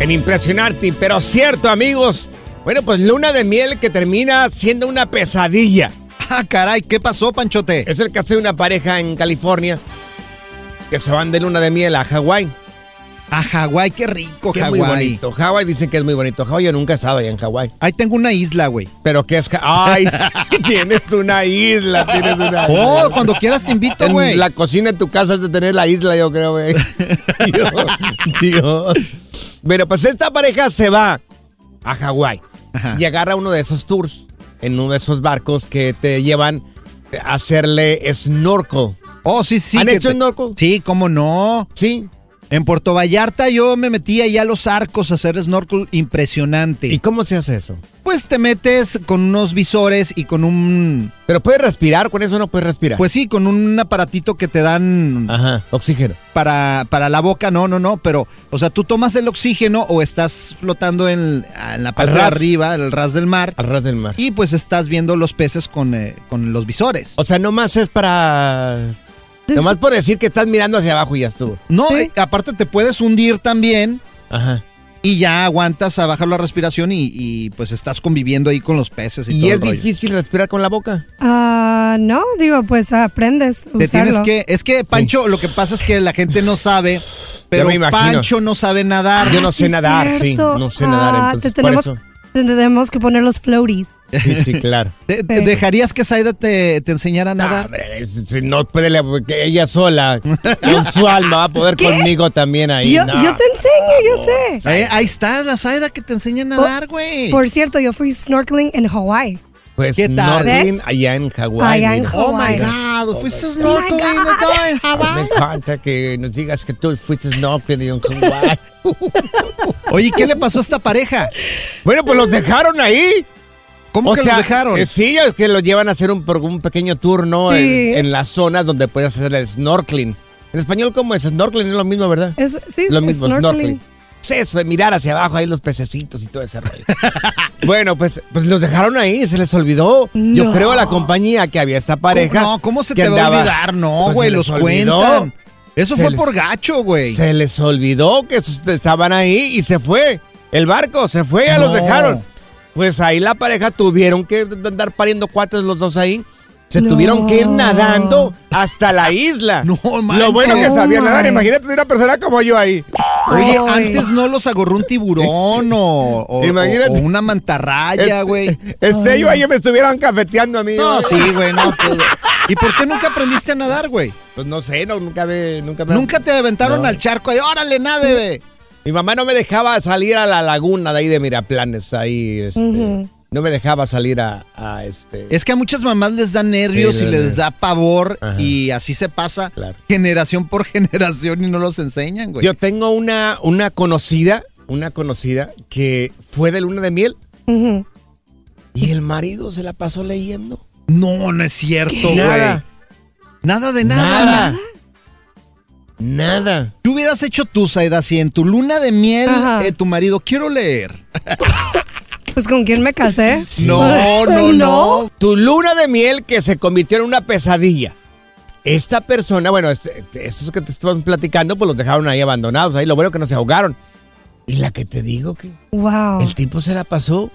En impresionarte, pero cierto, amigos. Bueno, pues luna de miel que termina siendo una pesadilla. Ah, caray, ¿qué pasó, Panchote? Es el caso de una pareja en California que se van de luna de miel a Hawái. A Hawái, qué rico, es muy Hawái. bonito. Hawái dicen que es muy bonito. Hawái yo nunca he estado allá en Hawái. Ahí tengo una isla, güey. Pero que es... Ja- Ay, sí, tienes una isla, tienes una isla. Oh, cuando quieras te invito, En güey. la cocina de tu casa has de tener la isla, yo creo, güey. Dios, Dios. Bueno, pues esta pareja se va a Hawái y agarra uno de esos tours en uno de esos barcos que te llevan a hacerle snorkel. Oh, sí, sí. ¿Han hecho te- snorkel? Sí, cómo no. Sí. En Puerto Vallarta yo me metí allá a los arcos a hacer snorkel impresionante. ¿Y cómo se hace eso? Pues te metes con unos visores y con un... Pero puedes respirar, con eso no puedes respirar. Pues sí, con un aparatito que te dan Ajá, oxígeno. para, para la boca, no, no, no, pero, o sea, tú tomas el oxígeno o estás flotando en, en la parte de arriba, el ras del mar, Al ras del mar. y pues estás viendo los peces con, eh, con los visores. O sea, nomás es para... Nomás por decir que estás mirando hacia abajo y ya estuvo. No, eh, aparte te puedes hundir también Ajá. y ya aguantas a bajar la respiración y, y, pues estás conviviendo ahí con los peces y, ¿Y todo es el rollo. difícil respirar con la boca? Ah, no, digo, pues aprendes. Te tienes que, es que Pancho, lo que pasa es que la gente no sabe, pero. Pancho no sabe nadar. Yo no Ah, sé sí, nadar, sí, no sé nadar, Ah, entonces te por eso. Te tenemos que poner los floaties. Sí, sí, claro. ¿Te- te- ¿Dejarías que Saida te, te enseñara a nadar? Hombre, si- si no puede le- que ella sola, con su alma, va a poder ¿Qué? conmigo también ahí. yo, no. yo te enseño, yo sé. Eh, ahí está la Saida que te enseña a nadar, güey. Por cierto, yo fui snorkeling en Hawaii. Pues ¿Qué tal? snorkeling allá en Hawái. Allá en mira. Oh my. God, fuiste snorkeling allá en Me Hawái. encanta que nos digas que tú fuiste snorkeling en Hawái. Oye, ¿qué le pasó a esta pareja? bueno, pues los dejaron ahí. ¿Cómo que los dejaron? eh, sí, es que los llevan a hacer un, por- un pequeño tour, ¿no? Sí. En, en las zonas donde puedes hacer el snorkeling. En español, ¿cómo es? Snorkeling es lo mismo, ¿verdad? Es, sí, lo es mismo, snorkeling. Eso, de mirar hacia abajo ahí los pececitos y todo ese rollo. bueno, pues, pues los dejaron ahí, se les olvidó. Yo creo a la compañía que había esta pareja. no, ¿cómo se te va a olvidar? No, Pues güey, los olvidó. cuentan. Eso Se fue les- por gacho, güey. Se les olvidó que estaban ahí y se fue. El barco se fue, ya los dejaron. Pues ahí la pareja tuvieron que andar pariendo cuates los dos ahí. Se No. tuvieron que ir nadando hasta la isla. No, Lo bueno que manches. sabían nadar, Oh, my. imagínate de una persona como yo ahí. Oye, Ay. antes no los agarró un tiburón o, o- Imagínate. o una mantarraya, güey. El sello ahí me estuvieran cafeteando a mí. No, sí, güey, no. todo. ¿Y por qué nunca aprendiste a nadar, güey? Pues no sé, no, nunca me... Nunca, me- Nunca te aventaron No. al charco ahí, órale, nade, güey. Mi mamá no me dejaba salir a la laguna de ahí de Miraplanes, ahí, este... no me dejaba salir a, a este. Es que a muchas mamás les da nervios Sí, y les da pavor Ajá. y así se pasa Claro. generación por generación y no los enseñan, güey. Yo tengo una, una conocida, una conocida que fue de luna de miel y el marido se la pasó leyendo. No, no es cierto, güey. Nada. Nada de nada. Nada. Nada. ¿Qué hubieras hecho tú, Saida, si en tu luna de miel eh, tu marido quiero leer? Pues con quién me casé. No, no, no. Tu luna de miel que se convirtió en una pesadilla. Esta persona, bueno, este- estos que te estamos platicando, pues los dejaron ahí abandonados. Ahí lo bueno que no se ahogaron. Y la que te digo que Wow. el tipo se la pasó.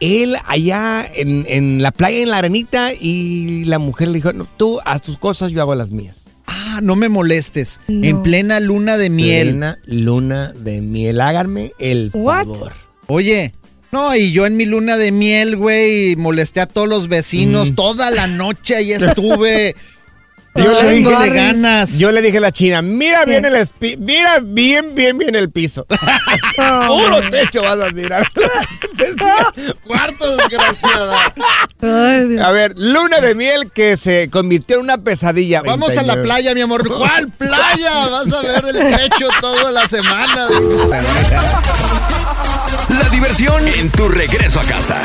Él allá en, en la playa, en la arenita, y la mujer le dijo, no, tú haz tus cosas, yo hago las mías. Ah, no me molestes. No. En plena luna de miel. Plena luna de miel. Háganme el What? Oye, no, y yo en mi luna de miel, güey, molesté a todos los vecinos Mm. toda la noche, ahí estuve. Yo le, dije, ganas. yo le dije a la china, mira bien el espi- mira bien, bien, bien el piso. Puro techo vas a mirar. Cuarto, desgraciada. Ay, Dios. a ver, luna de miel que se convirtió en una pesadilla. Vamos a la 29. playa, mi amor. ¿Cuál playa? Vas a ver el techo toda la semana. La diversión en tu regreso a casa.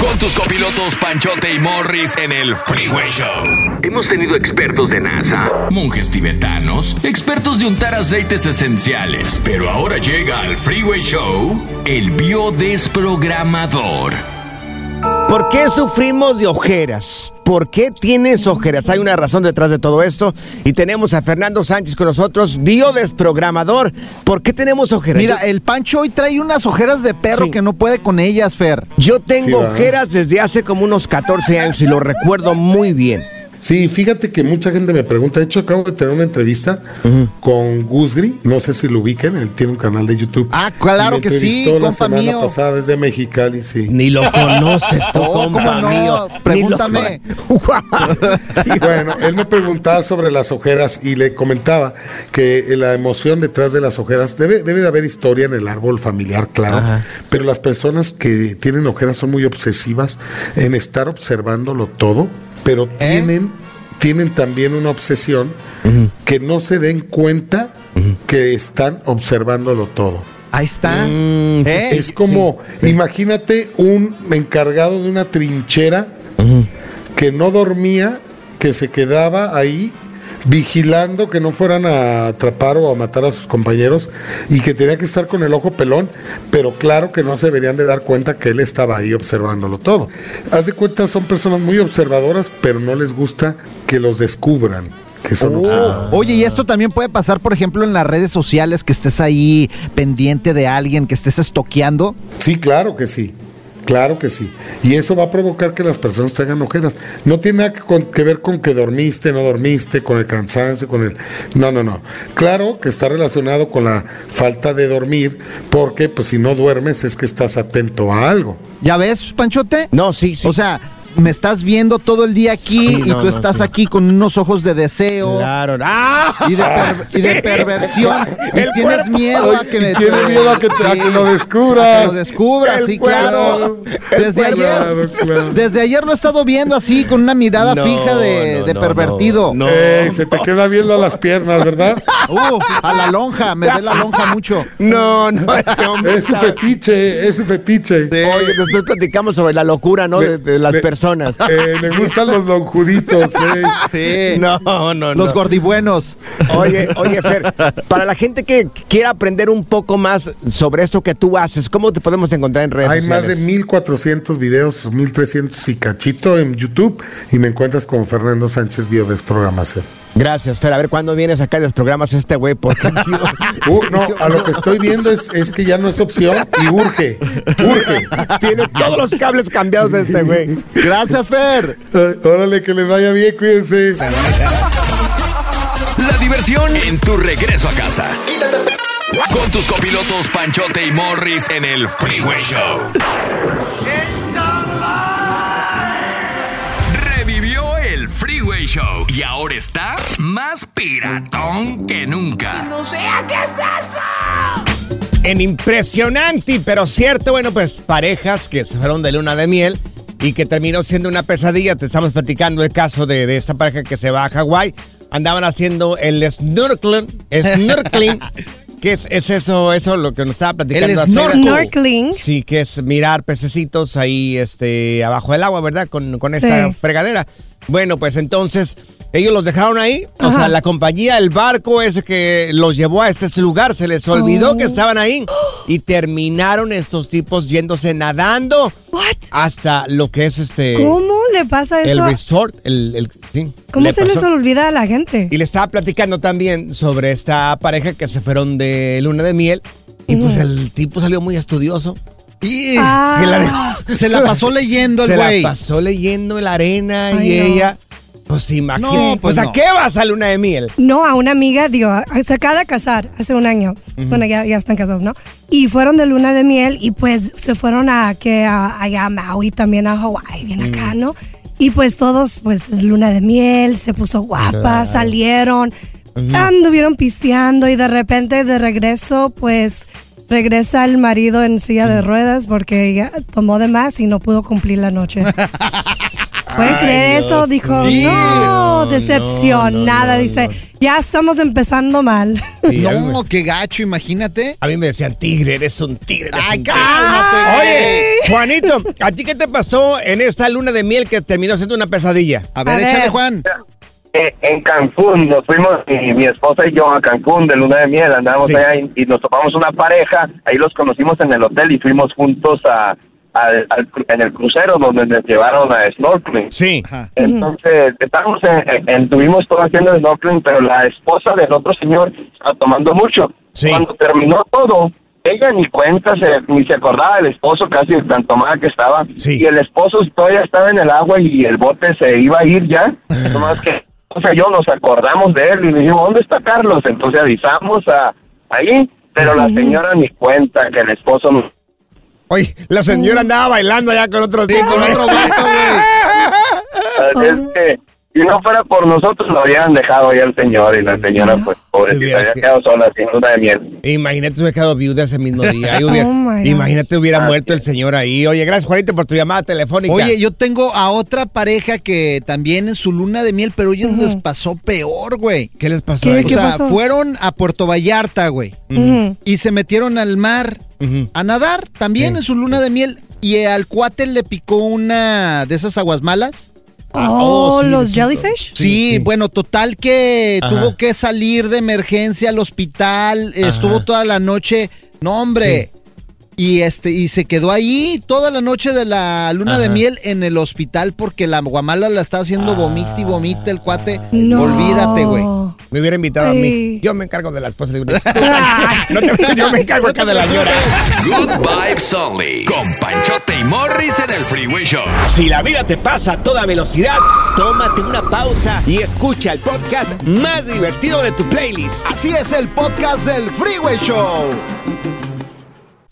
Con tus copilotos Panchote y Morris en el Freeway Show. Hemos tenido expertos de NASA, monjes tibetanos, expertos de untar aceites esenciales, pero ahora llega al Freeway Show el biodesprogramador. ¿Por qué sufrimos de ojeras? ¿Por qué tienes ojeras? Hay una razón detrás de todo esto. Y tenemos a Fernando Sánchez con nosotros, biodesprogramador. ¿Por qué tenemos ojeras? Mira, Yo- el Pancho hoy trae unas ojeras de perro Sí. que no puede con ellas, Fer. Yo tengo ojeras desde hace como unos 14 años y lo recuerdo muy bien. Sí, fíjate que mucha gente me pregunta. De hecho, acabo de tener una entrevista con Gusgri. No sé si lo ubiquen. Él tiene un canal de YouTube. Ah, claro me que sí, entrevistó la compa semana mío. pasada desde Mexicali, sí. Ni lo conoces tú, Oh, compa ¿cómo no? mío. Pregúntame. Y bueno, él me preguntaba sobre las ojeras y le comentaba que la emoción detrás de las ojeras debe, debe de haber historia en el árbol familiar, claro. Ajá. Pero las personas que tienen ojeras son muy obsesivas en estar observándolo todo, pero tienen, tienen también una obsesión que no se den cuenta que están observándolo todo. Ahí está. Mm, ¿Eh? Es como, imagínate un encargado de una trinchera que no dormía, que se quedaba ahí vigilando que no fueran a atrapar o a matar a sus compañeros y que tenía que estar con el ojo pelón, pero claro que no se deberían de dar cuenta que él estaba ahí observándolo todo. Haz de cuenta, son personas muy observadoras, pero no les gusta que los descubran que son observadores. Oh, Oye, y esto también puede pasar, por ejemplo, en las redes sociales, que estés ahí pendiente de alguien, que estés estoqueando. Sí, claro que sí. Claro que sí. Y eso va a provocar que las personas traigan ojeras. No tiene nada que, con- que ver con que dormiste, no dormiste, con el cansancio, con el... No, no, no. Claro que está relacionado con la falta de dormir, porque pues si no duermes es que estás atento a algo. ¿Ya ves, Panchote? No, sí, sí. O sea, me estás viendo todo el día aquí Sí, y no, tú no, estás sí. aquí con unos ojos de deseo Claro. ¡Ah! y, de per- y de perversión. Y tienes cuerpo. miedo a que me... Y tiene miedo a que, te- a que lo descubras. A que lo descubras, El sí, cuerpo. claro. Desde ayer, Claro, claro. desde ayer lo he estado viendo así, con una mirada No, fija de, no, de no, pervertido. no. Ey, se te queda viendo las piernas, ¿verdad? Uh, a la lonja, me ve la lonja mucho. No, no, este Es su fetiche, es su fetiche. Oye, después platicamos sobre la locura, ¿no? De, de las Le- personas. Eh, le gustan los lonjuditos, eh. Sí. No, no, Los no. gordibuenos. Oye, oye, Fer, para la gente que quiera aprender un poco más sobre esto que tú haces, ¿cómo te podemos encontrar en redes Hay más sociales? de 1400 videos, 1300 y cachito en YouTube y me encuentras con Fernando Sánchez Biodesprogramación. Gracias, Fer. A ver cuándo vienes acá y desprogramas este güey, porque Uh, no, a lo que estoy viendo es, es que ya no es opción y urge, urge. tiene todos los cables cambiados este güey. Gracias, Fer. Órale, que les vaya bien, cuídense. La diversión en tu regreso a casa. Con tus copilotos Panchote y Morris en el Freeway Show. Y ahora está más piratón que nunca. No sea, ¿qué es eso? En impresionante, pero cierto, bueno, pues parejas que se fueron de luna de miel y que terminó siendo una pesadilla. Te estamos platicando el caso de, de esta pareja que se va a Hawái. Andaban haciendo el snorkeling, snorkeling ¿Qué es, es eso, eso lo que nos estaba platicando? El. Snorkeling. Sí, que es mirar pececitos ahí este, abajo del agua, ¿verdad? Con, con esta Sí. fregadera. Bueno, pues entonces ellos los dejaron ahí. O sea, la compañía, el barco ese que los llevó a este lugar, se les olvidó Oh. que estaban ahí. Y terminaron estos tipos yéndose nadando What? hasta lo que es este... ¿Cómo le pasa El eso? resort, el, el- sí. ¿Cómo le se les olvida a la gente? Y le estaba platicando también sobre esta pareja que se fueron de luna de miel. Y pues el tipo salió muy estudioso. Y Ah. Que la se la pasó leyendo el Se la güey. pasó leyendo en la arena y no. ella, pues imagínate. No, pues pues a qué vas a luna de miel? No, a una amiga, digo, se acaba de casar hace un año. Bueno, ya, ya están casados, ¿no? Y fueron de luna de miel y pues se fueron a que a, allá a Maui, también a Hawái, bien acá, ¿no? Y pues todos, pues es luna de miel, se puso guapa, salieron, anduvieron pisteando y de repente de regreso, pues regresa el marido en silla de ruedas porque ella tomó de más y no pudo cumplir la noche. ¿Pueden Ay, creer eso? Dijo, mío. no, decepcionada. no, no, Dice, no. ya estamos empezando mal. Sí, No, qué gacho, imagínate. a mí me decían, tigre, eres un tigre. eres Ay, un tigre". cálmate. Oye, Juanito, ¿a ti qué te pasó en esta luna de miel que terminó siendo una pesadilla? A ver, A échale, ver. Juan. Eh, en Cancún, nos fuimos, mi, mi esposa y yo a Cancún de luna de miel, andábamos Sí. allá y, y nos topamos una pareja, ahí los conocimos en el hotel y fuimos juntos a, al- al en el crucero donde nos llevaron a snorkeling. Sí. Ajá. Entonces, estábamos en, en- todo haciendo snorkeling, pero la esposa del otro señor estaba tomando mucho. Sí. Cuando terminó todo, ella ni cuenta, se, ni se acordaba del esposo, casi de tan tomada que estaba. Sí. Y el esposo todavía estaba en el agua y el bote se iba a ir ya. Nomás que, o sea, yo nos acordamos de él y le dijimos, ¿dónde está Carlos? Entonces avisamos a ahí, pero la señora ni cuenta que el esposo no Oye, la señora andaba bailando allá con otros Sí, tipos. con otro vato, güey. Es que si no fuera por nosotros lo habían dejado ya el señor y la señora pues pobrecita había que- quedado sola sin luna de miel. Imagínate hubiera quedado viuda ese mismo día. y hubiera- Oh, imagínate hubiera muerto el señor ahí. Oye, gracias, Juanito, por tu llamada telefónica. Oye, yo tengo a otra pareja que también en su luna de miel, pero ellos les pasó peor, güey. ¿qué les pasó? O qué sea, pasó? fueron a Puerto Vallarta, güey. Y se metieron al mar A nadar también Sí. en su luna de miel. Y al cuate le picó una de esas aguas malas. Ah, Oh, oh, sí, los jellyfish. Sí, sí. bueno, total que Ajá. tuvo que salir de emergencia al hospital, estuvo toda la noche, no hombre, y este y se quedó ahí toda la noche de la luna de miel en el hospital porque la guamala la está haciendo vomita y vomita el cuate. No. Olvídate, güey. Me hubiera invitado a mí. Yo me encargo de las cosas. no te, yo me encargo acá de la señora. Good Vibes Only. Con Panchote y Morris en el Freeway Show. Si la vida te pasa a toda velocidad, tómate una pausa y escucha el podcast más divertido de tu playlist. Así es el podcast del Freeway Show.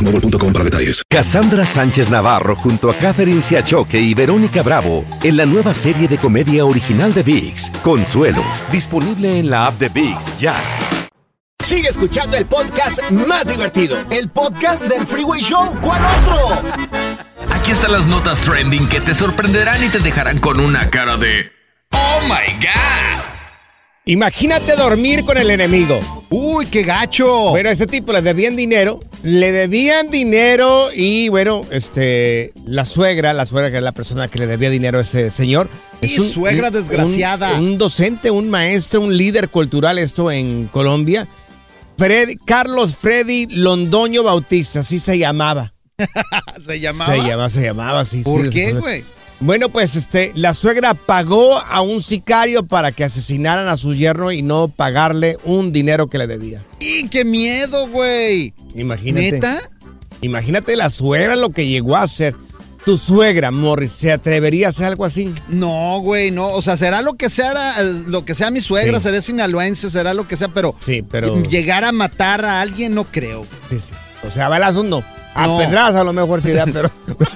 boostmobile.com para detalles. Cassandra Sánchez Navarro junto a Catherine Siachoque y Verónica Bravo en la nueva serie de comedia original de VIX, Consuelo, disponible en la app de VIX ya. Sigue escuchando el podcast más divertido. El podcast del Freeway Show. ¿Cuál otro? Aquí están las notas trending que te sorprenderán y te dejarán con una cara de Oh my God. Imagínate dormir con el enemigo. Uy, qué gacho. Bueno, a este tipo le debían dinero, le debían dinero y bueno, este, la suegra, la suegra que es la persona que le debía dinero a ese señor. Y es suegra desgraciada. Un, un docente, un maestro, un líder cultural, esto en Colombia. Fred- Carlos Freddy Londoño Bautista, así se llamaba. ¿Se llamaba? Se llamaba, se llamaba, sí. ¿Por sí, qué, güey? Bueno, pues este, la suegra pagó a un sicario para que asesinaran a su yerno y no pagarle un dinero que le debía. ¡Y qué miedo, güey! Imagínate. ¿Neta? Imagínate la suegra lo que llegó a hacer. Tu suegra, Morris, ¿se atrevería a hacer algo así? No, güey, no. O sea, será lo que sea, lo que sea mi suegra, Sí. será sinaloense, será lo que sea, pero, Sí, pero. llegar a matar a alguien no creo. Sí, sí. O sea, balazos no. A No. pedradas a lo mejor sí pero.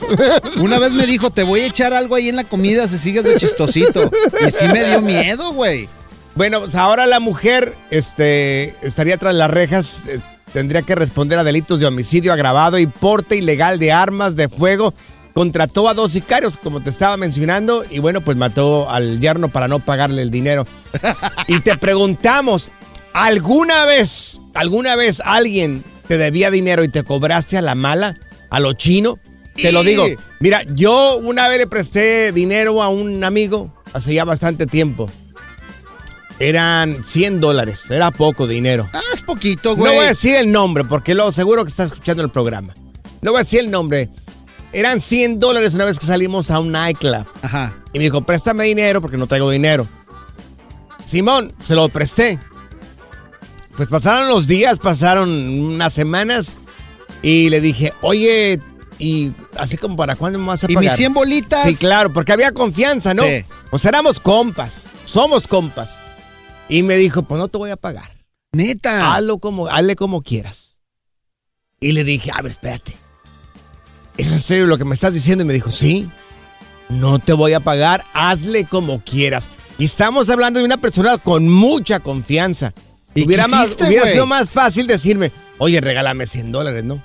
Una vez me dijo, te voy a echar algo ahí en la comida si sigues de chistosito. Y sí me dio miedo, güey. Bueno, pues ahora la mujer este, estaría tras las rejas, eh, tendría que responder a delitos de homicidio agravado y porte ilegal de armas de fuego. Contrató a dos sicarios, como te estaba mencionando, y bueno, pues mató al yerno para no pagarle el dinero. y te preguntamos, ¿alguna vez, alguna vez alguien te debía dinero y te cobraste a la mala, a lo chino? Te lo digo, mira, yo una vez le presté dinero a un amigo hace ya bastante tiempo. Eran 100 dólares, era poco dinero. Ah, es poquito, No güey. voy a decir el nombre porque lo seguro que está escuchando el programa. No voy a decir el nombre. Eran 100 dólares una vez que salimos a un nightclub. Ajá. Y me dijo, préstame dinero porque no traigo dinero. Simón, se lo presté. Pues pasaron los días, pasaron unas semanas y le dije, oye, y así como para cuándo me vas a ¿Y pagar. mis 100 bolitas? Sí, claro, porque había confianza, ¿no? Sí. Pues éramos compas, somos compas. Y me dijo, pues no te voy a pagar. Neta. Hazlo como, hazle como quieras. Y le dije, a ver, espérate. ¿Es en serio lo que me estás diciendo? Y me dijo, sí. No te voy a pagar, hazle como quieras. Y estamos hablando de una persona con mucha confianza. ¿Y hubiera más, hubiera sido más fácil decirme, oye, regálame 100 dólares, ¿no?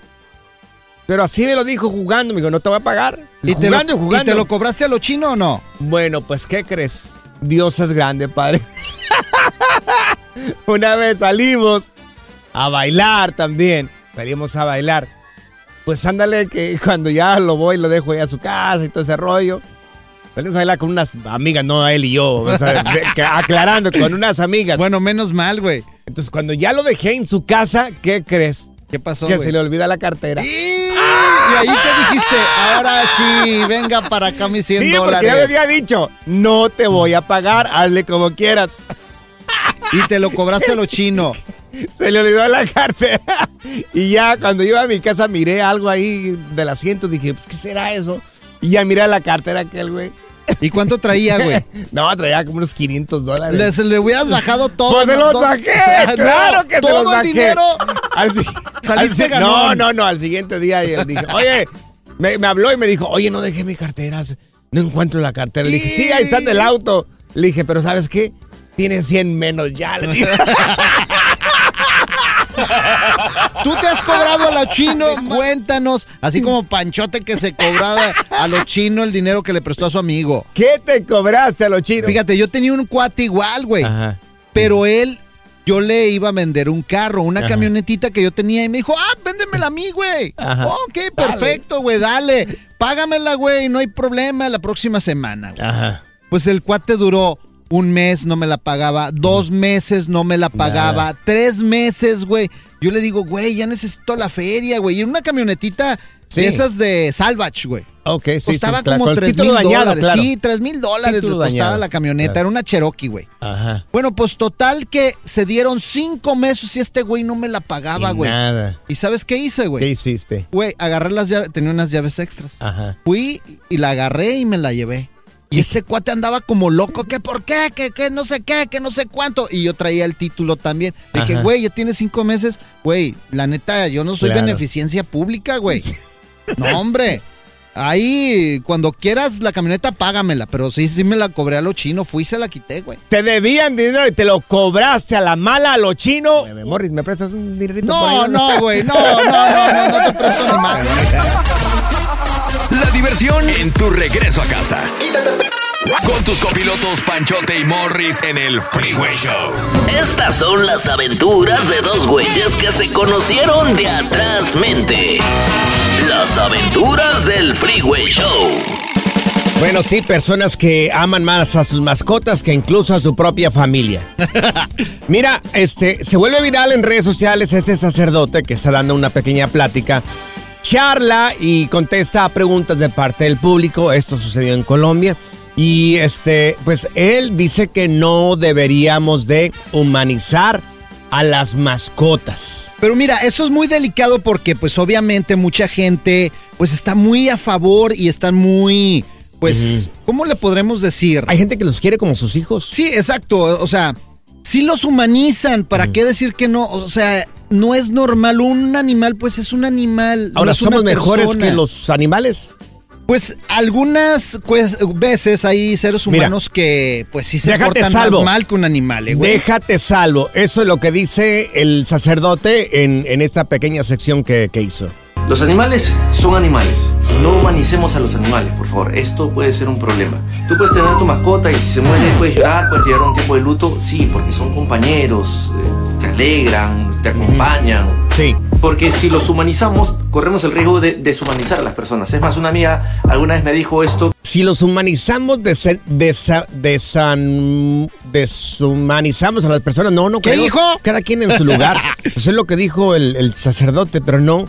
Pero así me lo dijo jugando, me dijo, no te voy a pagar. ¿Y te, jugando lo, y jugando. ¿Y te lo cobraste a lo chino o no? Bueno, pues, ¿qué crees? Dios es grande, padre. Una vez salimos a bailar también. Salimos a bailar. Pues ándale que cuando ya lo voy, lo dejo ahí a su casa y todo ese rollo. Salimos a bailar con unas amigas, no él y yo. o sea, aclarando, con unas amigas. Bueno, menos mal, güey. Entonces, cuando ya lo dejé en su casa, ¿qué crees? ¿Qué pasó, que se le olvida la cartera. Y ahí te dijiste, ahora sí, venga para acá mis 100 sí, dólares. porque ya me había dicho, no te voy a pagar, hazle como quieras. Y te lo cobraste a lo chino. Se le olvidó la cartera. Y ya cuando yo iba a mi casa miré algo ahí del asiento. Dije, pues, ¿qué será eso? Y ya miré la cartera aquel, güey. ¿Y cuánto traía, güey? No, traía como unos 500 dólares. Les, le hubieras bajado todo. Pues se los saqué, claro que se todo los el saqué. dinero. Al Saliste al ganón. No, no, no, al siguiente día yo dije, oye, me, me habló y me dijo, oye, no dejé mi cartera, no encuentro la cartera. Le dije, sí, ahí está en el auto. Le dije, pero ¿sabes qué? Tiene 100 menos ya. Le dije. ¿Tú te has cobrado a lo chino? Cuéntanos. Así como Panchote que se cobraba a lo chino el dinero que le prestó a su amigo. ¿Qué te cobraste a los chinos? Fíjate, yo tenía un cuate igual, güey. Ajá. Pero él, yo le iba a vender un carro, una Ajá. camionetita que yo tenía y me dijo, ah, véndemela a mí, güey. Ajá. Ok, perfecto, güey, dale. Págamela, güey, no hay problema la próxima semana, güey. Ajá. Pues el cuate duró un mes, no me la pagaba, dos meses, no me la pagaba, tres meses, güey. Yo le digo, güey, ya necesito la feria, güey. Y una camionetita Sí. de esas de salvage, güey. Ok, sí, sí, Costaba claro, como tres título mil dañado, dólares. claro. Sí, tres mil dólares le costaba dañado, la camioneta. claro. Era una Cherokee, güey. Ajá. Bueno, pues total que se dieron cinco meses y este güey no me la pagaba, Y güey. Nada. ¿Y sabes qué hice, ¿Qué güey? hiciste? Güey, agarré las llaves, tenía unas llaves extras. Ajá. Fui y la agarré y me la llevé. Y este cuate andaba como loco, que por qué, que, que no sé qué, que no sé cuánto. Y yo traía el título también. Le dije, güey, ya tienes cinco meses. Güey, la neta, yo no soy Claro. beneficencia pública, güey. No, hombre. Ahí, cuando quieras la camioneta, págamela. Pero sí, sí me la cobré a lo chino. Fui y se la quité, güey. Te debían dinero y te lo cobraste a la mala, a lo chino. Morris, ¿me prestas un dinerito por No, ahí? no, güey. No, no, no, no, no te presto ni más. La diversión en tu regreso a casa. Con tus copilotos Panchote y Morris en el Freeway Show. Estas son las aventuras de dos güeyes que se conocieron de atrás mente. Las aventuras del Freeway Show. Bueno, sí, personas que aman más a sus mascotas que incluso a su propia familia. Mira, este, se vuelve viral en redes sociales este sacerdote que está dando una pequeña plática. Charla y contesta a preguntas de parte del público. Esto sucedió en Colombia. Y este, pues él dice que no deberíamos de humanizar a las mascotas. Pero mira, eso es muy delicado porque pues obviamente mucha gente pues está muy a favor y están muy pues ¿cómo le podremos decir? Hay gente que los quiere como sus hijos. Sí, exacto, o sea, sí los humanizan, ¿para qué decir que no? O sea, no es normal un animal, pues es un animal. no Ahora, es una ¿somos mejores persona. que los animales? Pues algunas pues, veces hay seres Mira, humanos que pues sí se portan salvo. más mal que un animal, eh, güey. Déjate salvo. Eso es lo que dice el sacerdote en, en esta pequeña sección que, que hizo. Los animales son animales. No humanicemos a los animales, por favor. Esto puede ser un problema. Tú puedes tener tu mascota y si se muere puedes llorar, puedes llevar un tiempo de luto. Sí, porque son compañeros, eh, te alegran, te acompañan. Sí. Porque si los humanizamos, corremos el riesgo de deshumanizar a las personas. Es más, una amiga alguna vez me dijo esto. Si los humanizamos, desa- desa- desan- deshumanizamos a las personas. No, no ¿Qué creo. dijo? Cada quien en su lugar. Eso es lo que dijo el, el sacerdote, pero no.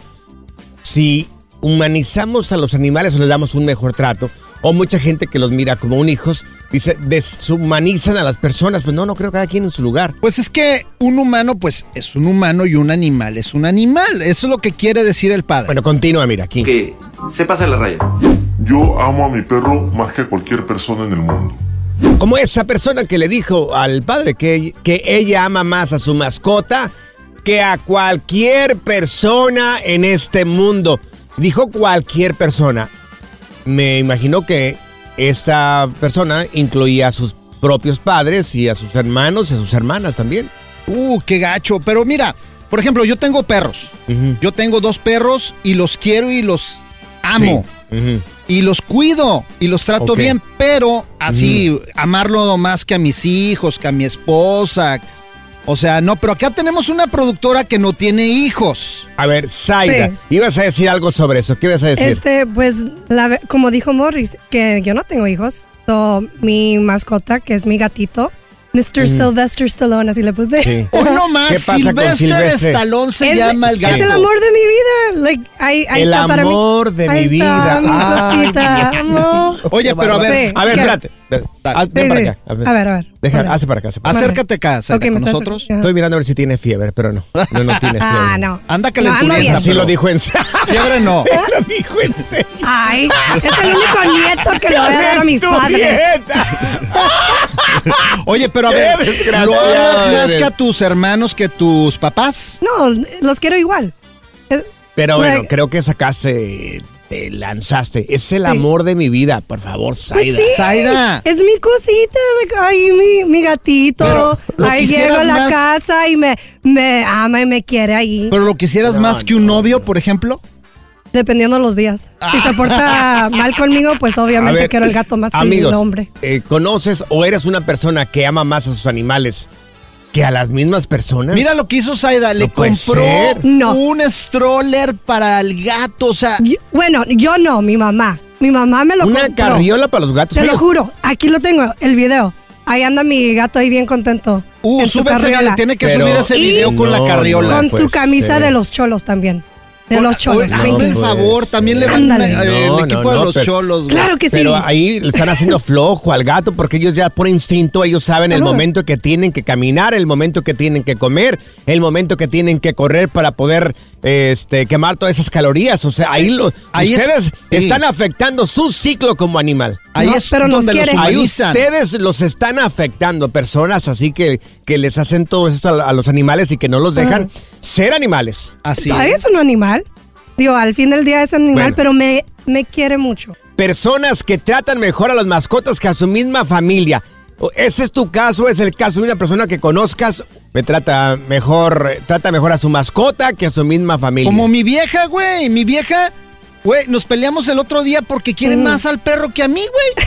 Si humanizamos a los animales o les damos un mejor trato, o mucha gente que los mira como un hijos, dice, deshumanizan a las personas. Pues no, no creo cada quien en su lugar. Pues es que un humano, pues es un humano y un animal es un animal. Eso es lo que quiere decir el padre. Bueno, continúa, mira, aquí. Que se pasa la raya. Yo amo a mi perro más que a cualquier persona en el mundo. Como esa persona que le dijo al padre que, que ella ama más a su mascota que a cualquier persona en este mundo. Dijo cualquier persona. Me imagino que esta persona incluía a sus propios padres y a sus hermanos y a sus hermanas también. Uh, qué gacho. Pero mira, por ejemplo, yo tengo perros. Yo tengo dos perros y los quiero y los amo. Sí. Y los cuido y los trato bien, pero así, amarlo más que a mis hijos, que a mi esposa. O sea, no, pero acá tenemos una productora que no tiene hijos. A ver, Zaida, Sí. ibas a decir algo sobre eso. ¿Qué ibas a decir? Este, pues, la como dijo Morris, que yo no tengo hijos. So, mi mascota, que es mi gatito, Mr. Sylvester Stallone, así le puse. Sí. Hoy no más, ¿Qué pasa con Silvestre Silvestre? Stallone se es, llama el gato. es el amor de mi vida. Like, ahí, ahí El está para mí. amor de Ahí mi está, vida. Mi cosita. Amor. Oye, pero a ver, Sí. A ver, espérate. Ven, haz- ven Sí, para sí. acá. A ver, a ver. Deja, Bueno. hace para acá. hace para acá. acércate acá, con nosotros. Estoy mirando a ver si tiene fiebre, pero no. No, no tiene fiebre. Ah, no. Anda No, calenturista, ando bien. Así pero- lo dijo en serio. Fiebre no. Lo dijo en serio. Ay, es el único nieto que le voy a dar a mis padres. Oye, pero a ver, ¿lo amas más que a tus hermanos que tus papás? No, los quiero igual. Pero bueno, Like- creo que sacaste, te lanzaste. Es el Sí. amor de mi vida, por favor, Pues Zaida. sí, Zaida. Es mi cosita, ahí mi, mi gatito. Pero, ¿lo ahí llego a la más? casa y me, me ama y me quiere ahí. ¿Pero lo quisieras No, más que un no, novio, por ejemplo? Dependiendo de los días. Si se porta mal conmigo, pues obviamente ver, quiero el gato más que amigos, el hombre. eh, ¿conoces o eres una persona que ama más a sus animales que a las mismas personas? Mira lo que hizo Zaida, le No compró. No. un stroller para el gato, o sea, Yo- bueno, yo no, mi mamá. Mi mamá me lo Una compró. carriola para los gatos. Te lo juro, aquí lo tengo, el video. Ahí anda mi gato ahí bien contento. uh, sube ese video, tiene que Pero- subir ese video con la carriola. Con su camisa ser. de los cholos también. De los cholos. Hazme el puede favor, ser. también le van No, equipo no, de no, los pero- cholos. güey. Claro que sí. Pero ahí le están haciendo flojo al gato porque ellos ya por instinto, ellos saben el momento que tienen que caminar, el momento que tienen que comer, el momento que tienen que correr para poder este, quemar todas esas calorías. O sea, ahí, lo, Ahí es- ustedes sí. están afectando su ciclo como animal. Ahí No, es pero nos donde los. Ahí ustedes los están afectando, personas así que, que les hacen todo esto a, a los animales y que no los dejan Ajá. Ser animales. Así. Todavía es un animal. Digo, al fin del día es animal, Bueno. pero me, me quiere mucho. Personas que tratan mejor a las mascotas que a su misma familia. Ese es tu caso, es el caso de una persona que conozcas, me trata mejor, trata mejor a su mascota que a su misma familia. Como mi vieja, güey. Mi vieja, güey, nos peleamos el otro día porque quiere Mm. más al perro que a mí, güey.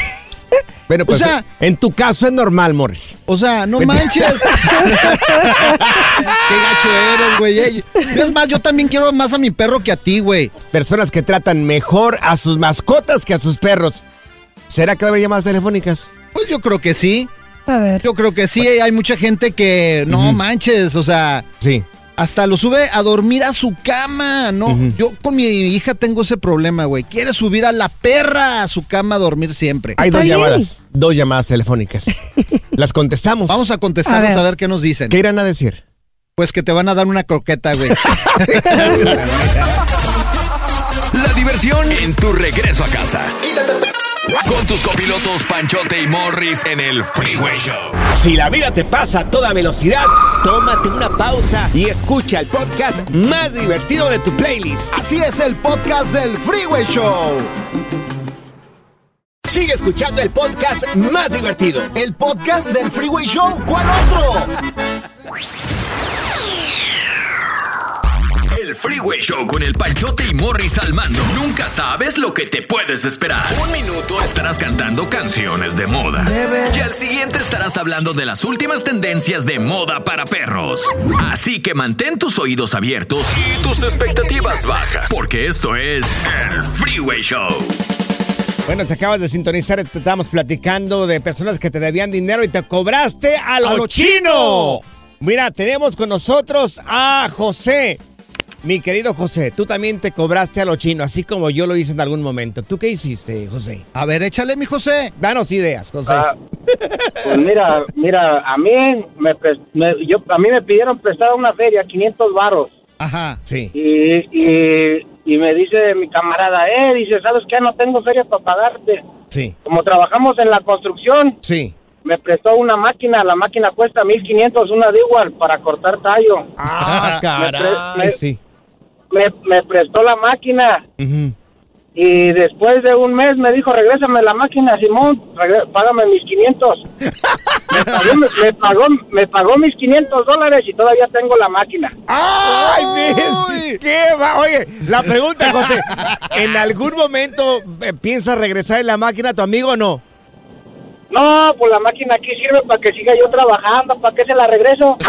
Bueno, pues o sea, en tu caso es normal, Morris. o sea, no manches. Qué gacho eres, güey. Eh, Es más, yo también quiero más a mi perro que a ti, güey. Personas que tratan mejor a sus mascotas que a sus perros. ¿Será que va a haber llamadas telefónicas? Pues yo creo que sí. A ver. Yo creo que sí. Hay mucha gente que no manches, o sea, Sí. Hasta lo sube a dormir a su cama, ¿no? Yo con mi hija tengo ese problema, güey. Quiere subir a la perra a su cama a dormir siempre. Hay Está dos bien. llamadas. Dos llamadas telefónicas. Las contestamos. Vamos a contestarles A a ver. ver. qué nos dicen. ¿Qué irán a decir? Pues que te van a dar una croqueta, güey. La diversión en tu regreso a casa. Con tus copilotos Panchote y Morris en el Freeway Show. Si la vida te pasa a toda velocidad, tómate una pausa y escucha el podcast más divertido de tu playlist. Así es el podcast del Freeway Show. Sigue escuchando el podcast más divertido. El podcast del Freeway Show. ¿Cuál otro? El Freeway Show con el Panchote y Morris al mando. Nunca sabes lo que te puedes esperar. Un minuto estarás cantando canciones de moda. Y al siguiente estarás hablando de las últimas tendencias de moda para perros. Así que mantén tus oídos abiertos y tus expectativas bajas. Porque esto es el Freeway Show. Bueno, te acabas de sintonizar, te estábamos platicando de personas que te debían dinero y te cobraste a lo, ¡A lo chino. chino! Mira, tenemos con nosotros a José. Mi querido José, tú también te cobraste a lo chino, así como yo lo hice en algún momento. ¿Tú qué hiciste, José? A ver, échale, mi José. Danos ideas, José. Ah, pues mira, mira, a mí me, yo, a mí me pidieron prestar una feria, 500 varos. Ajá. Sí. Y, y, y me dice mi camarada, eh, dice, ¿sabes qué? No tengo feria para pagarte. Sí. Como trabajamos en la construcción, Sí. me prestó una máquina, la máquina cuesta 1500, una de igual, para cortar tallo. Ah, caray, me- sí. Me, me prestó la máquina y después de un mes me dijo, regrésame la máquina, Simón, págame mis 500. me, pagó, me, pagó, me pagó mis 500 dólares y todavía tengo la máquina. ¡Ay! ¿Qué va? Oye, la pregunta, José, ¿en algún momento eh, piensas regresar en la máquina a tu amigo o no? No, pues la máquina aquí sirve para que siga yo trabajando, ¿para qué se la regreso?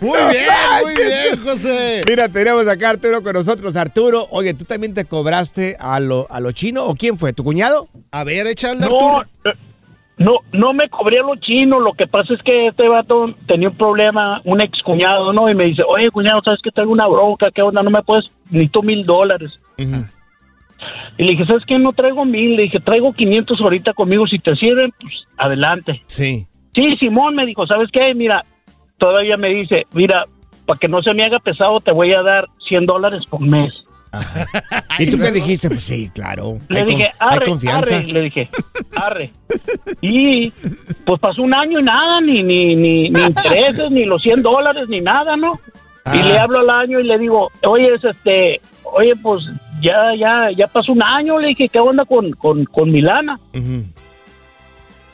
Muy No bien, muy bien, José. Mira, tenemos acá a Arturo con nosotros. Arturo, oye, ¿tú también te cobraste a lo, a lo chino o quién fue? ¿Tu cuñado? A ver, échale, No, Arturo. eh, no, no me cobré a lo chino. Lo que pasa es que este vato tenía un problema, un ex cuñado, ¿no? Y me dice, oye, cuñado, ¿sabes que tengo una bronca? ¿Qué onda? No me puedes, necesito mil dólares. Y le dije, ¿sabes qué? No traigo mil. Le dije, traigo 500 ahorita conmigo. Si te sirven, pues adelante. Sí. Sí, Simón me dijo, ¿sabes qué? Mira, todavía me dice, mira, para que no se me haga pesado, te voy a dar 100 dólares por mes. ¿Y tú qué dijiste? Pues sí, claro. Le Hay dije, con- hay arre, confianza. arre, le dije, arre. Y pues pasó un año y nada, ni, ni, ni, ni intereses, ni los 100 dólares, ni nada, ¿no? Y Ah. le hablo al año y le digo, oye, es este, oye, pues ya, ya, ya pasó un año, le dije, ¿qué onda con, con, con mi lana? Ujú.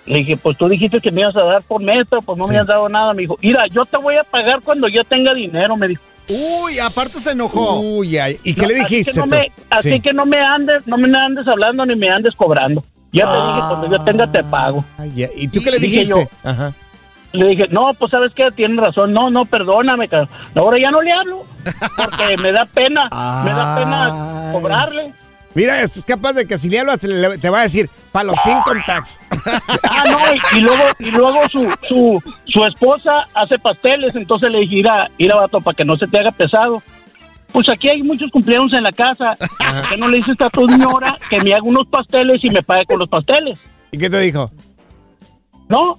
Le dije, pues tú dijiste que me ibas a dar por mes, pero pues no Sí. me has dado nada. Me dijo, mira, yo te voy a pagar cuando yo tenga dinero, me dijo. Uy, aparte se enojó. Uy, ay, ¿y qué No, le así dijiste? que no tú? me- así Sí. que no me andes, no me andes hablando ni me andes cobrando. Ya te dije, cuando yo tenga te pago. Ay, ya. ¿Y tú qué le Dije dijiste? yo. Ajá. Le dije, no, pues sabes que tienes razón, no, no, perdóname, cabrón. Ahora ya no le hablo, porque me da pena, me da pena cobrarle. Mira, es capaz de que si le hablas te, va a decir, para los income tax. Ah, no, y, y luego, y luego su, su, su esposa hace pasteles, entonces le dije, ir ir a vato, para que no se te haga pesado. Pues aquí hay muchos cumpleaños en la casa, que no le dices a tu señora que me haga unos pasteles y me pague con los pasteles. ¿Y qué te dijo? No,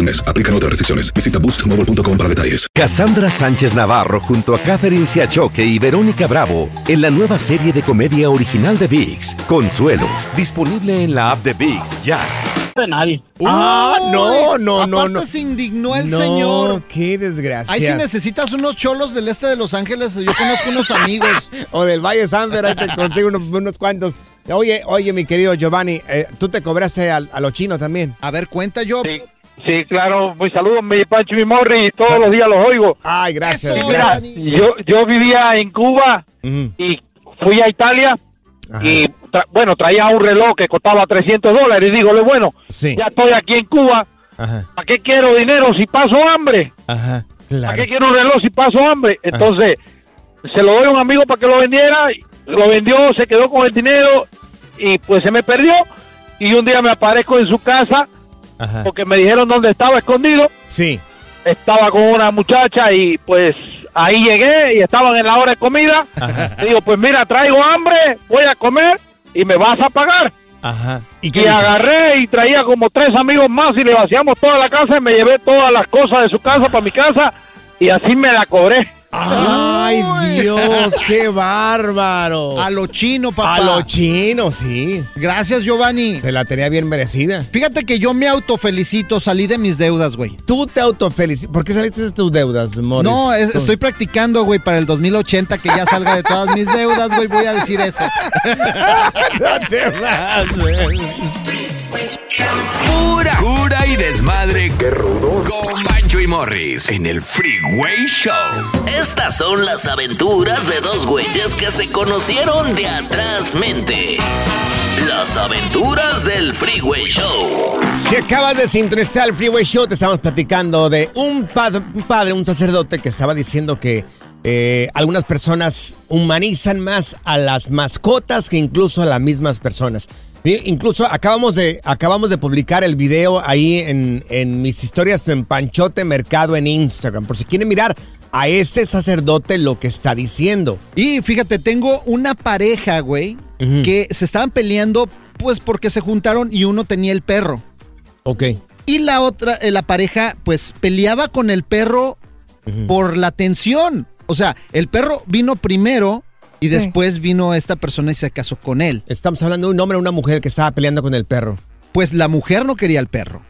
al mes. Aplican otras restricciones. Visita boostmobile.com para detalles. Cassandra Sánchez Navarro junto a Catherine Siachoque y Verónica Bravo en la nueva serie de comedia original de VIX, Consuelo, disponible en la app de VIX ya. De nadie. Ah, no, no, no, no. se indignó el No, señor. qué desgracia. Ahí si necesitas unos cholos del este de Los Ángeles, yo conozco unos amigos. o del Valle Sanfer, ahí te consigo unos, unos cuantos. Oye, oye, mi querido Giovanni, eh, ¿tú te cobraste al- a, los chinos también? A ver, cuenta yo. Sí, sí, claro. Muy saludos, mi Pancho y mi Morri. Todos los días los oigo. Ay, gracias. Eso, Mira, gracias. yo, yo vivía en Cuba y fui a Italia Ajá. y, tra- bueno, traía un reloj que costaba 300 dólares. Y dígole, bueno, Sí. ya estoy aquí en Cuba. Ajá, ¿Para qué quiero dinero si paso hambre? ajá, ¿Para claro. qué quiero un reloj si paso hambre? Entonces, se lo doy a un amigo para que lo vendiera. Lo vendió, se quedó con el dinero y pues se me perdió. Y un día me aparezco en su casa Ajá. porque me dijeron dónde estaba escondido. Sí. Estaba con una muchacha y pues ahí llegué y estaban en la hora de comida. Ajá. Digo, pues mira, traigo hambre, voy a comer y me vas a pagar. Ajá. ¿Y Y agarré y traía como tres amigos más y le vaciamos toda la casa y me llevé todas las cosas de su casa para mi casa y así me la cobré. Ay, Dios, qué bárbaro. A lo chino, papá. A lo chino, sí. Gracias, Giovanni. Se la tenía bien merecida. Fíjate que yo me autofelicito, salí de mis deudas, güey. Tú te autofelicitas. ¿Por qué saliste de tus deudas, Morris? No, es- estoy practicando, güey, para el 2080 que ya salga de todas mis deudas, güey, voy a decir eso. no te vas, güey. Pura cura y desmadre. Qué rudos. Con Bancho y Morris en el Freeway Show. Estas son las aventuras de dos güeyes que se conocieron de atrás mente. Las aventuras del Freeway Show. Si acabas de sintonizar el Freeway Show, te estamos platicando de un, pad- un padre, un sacerdote que estaba diciendo que eh, algunas personas humanizan más a las mascotas que incluso a las mismas personas. Incluso acabamos de, acabamos de publicar el video ahí en, en mis historias en Panchote Mercado en Instagram, por si quieren mirar a ese sacerdote lo que está diciendo. Y fíjate, tengo una pareja, güey, que se estaban peleando, pues porque se juntaron y uno tenía el perro. Ok. Y la otra, eh, la pareja, pues peleaba con el perro por la atención. O sea, el perro vino primero y Sí. después vino esta persona y se casó con él. Estamos hablando de un hombre o una mujer que estaba peleando con el perro. Pues la mujer no quería el perro.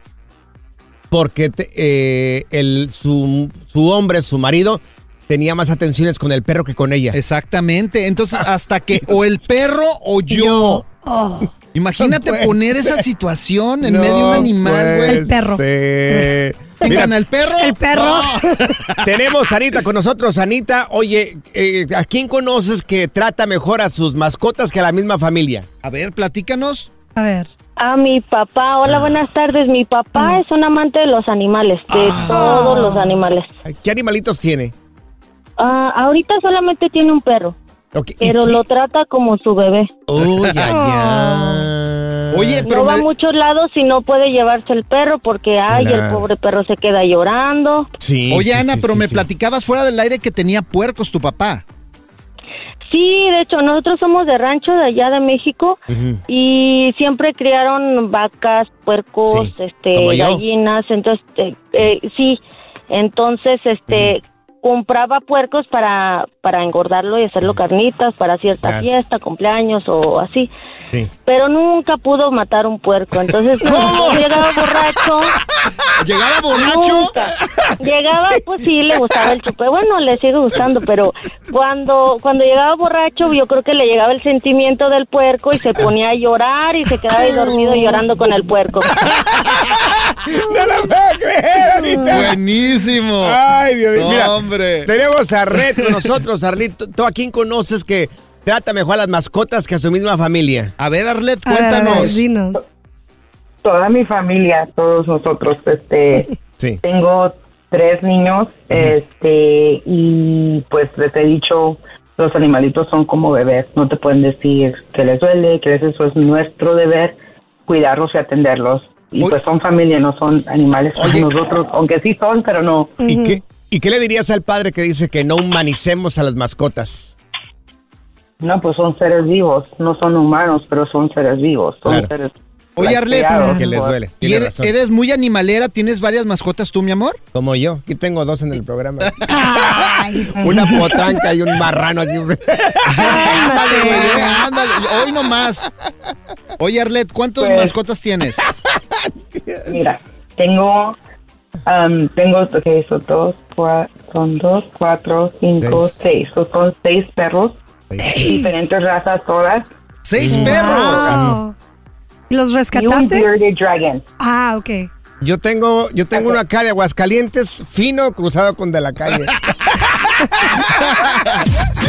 porque te- eh, el, su, su hombre, su marido, tenía más atenciones con el perro que con ella. Exactamente. Entonces, hasta que o el perro o yo. Oh, Imagínate No poner esa situación en No medio de un animal, güey. El perro. ser. ¿Quién Mira, perro? El perro. No. tenemos a Anita con nosotros. Anita, oye, eh, ¿a quién conoces que trata mejor a sus mascotas que a la misma familia? A ver, platícanos. A ver. A mi papá, hola, buenas tardes. Mi papá es un amante de los animales, de todos los animales. ¿Qué animalitos tiene? Ah, ahorita solamente tiene un perro, Ok, ¿y pero lo trata como su bebé. Oh, ya, ya. Oye, pero no va me- a muchos lados y no puede llevarse el perro porque, ay, el pobre perro se queda llorando. Sí, Oye, sí, Ana, sí, pero sí, me sí. platicabas fuera del aire que tenía puercos tu papá. Sí, de hecho, nosotros somos de rancho de allá de México y siempre criaron vacas, puercos, Sí, este, gallinas, entonces eh, eh, sí, entonces este compraba puercos para para engordarlo y hacerlo carnitas para cierta Claro. fiesta, cumpleaños o así, Sí. pero nunca pudo matar un puerco, entonces llegaba borracho, ¿Llegaba borracho? Nunca. Llegaba, pues sí, le gustaba el chupe. Bueno, le sigue gustando, pero cuando cuando llegaba borracho, yo creo que le llegaba el sentimiento del puerco y se ponía a llorar y se quedaba ahí dormido llorando con el puerco. ¡No lo puedo creer, Anita! Buenísimo. Ay, Dios mío. No, Mira, hombre. Tenemos a Red con nosotros. Arlito, ¿tú a quién conoces que trata mejor a las mascotas que a su misma familia? A ver, Arlet, A ver, a ver, cuéntanos. dinos. Toda mi familia, todos nosotros, este, Sí. tengo tres niños, este, y pues les he dicho, los animalitos son como bebés, no te pueden decir que les duele, que eso es nuestro deber, cuidarlos y atenderlos. Y pues son familia, no son animales como nosotros, aunque sí son, pero no. ¿Y, qué, ¿Y qué le dirías al padre que dice que no humanicemos a las mascotas? No, pues son seres vivos, no son humanos, pero son seres vivos, son Claro. seres Oye, Arlet, Que les duele. ¿y eres, razón. eres muy animalera? ¿Tienes varias mascotas tú, mi amor? Como yo. Aquí tengo dos en el programa. Una potranca y un marrano aquí. Ándale, güey, eh, ándale. Hoy nomás. Oye, Arlet, ¿cuántas Pues- mascotas tienes? Mira, tengo, am, tengo, ok, son dos, cua- son dos, cuatro, cinco, seis. So, son seis perros, diferentes razas todas. ¡Seis Wow. ¿Y los rescataste? bearded dragon. Ah, ok. Yo tengo, yo tengo uno acá de Aguascalientes, fino, cruzado con de la calle.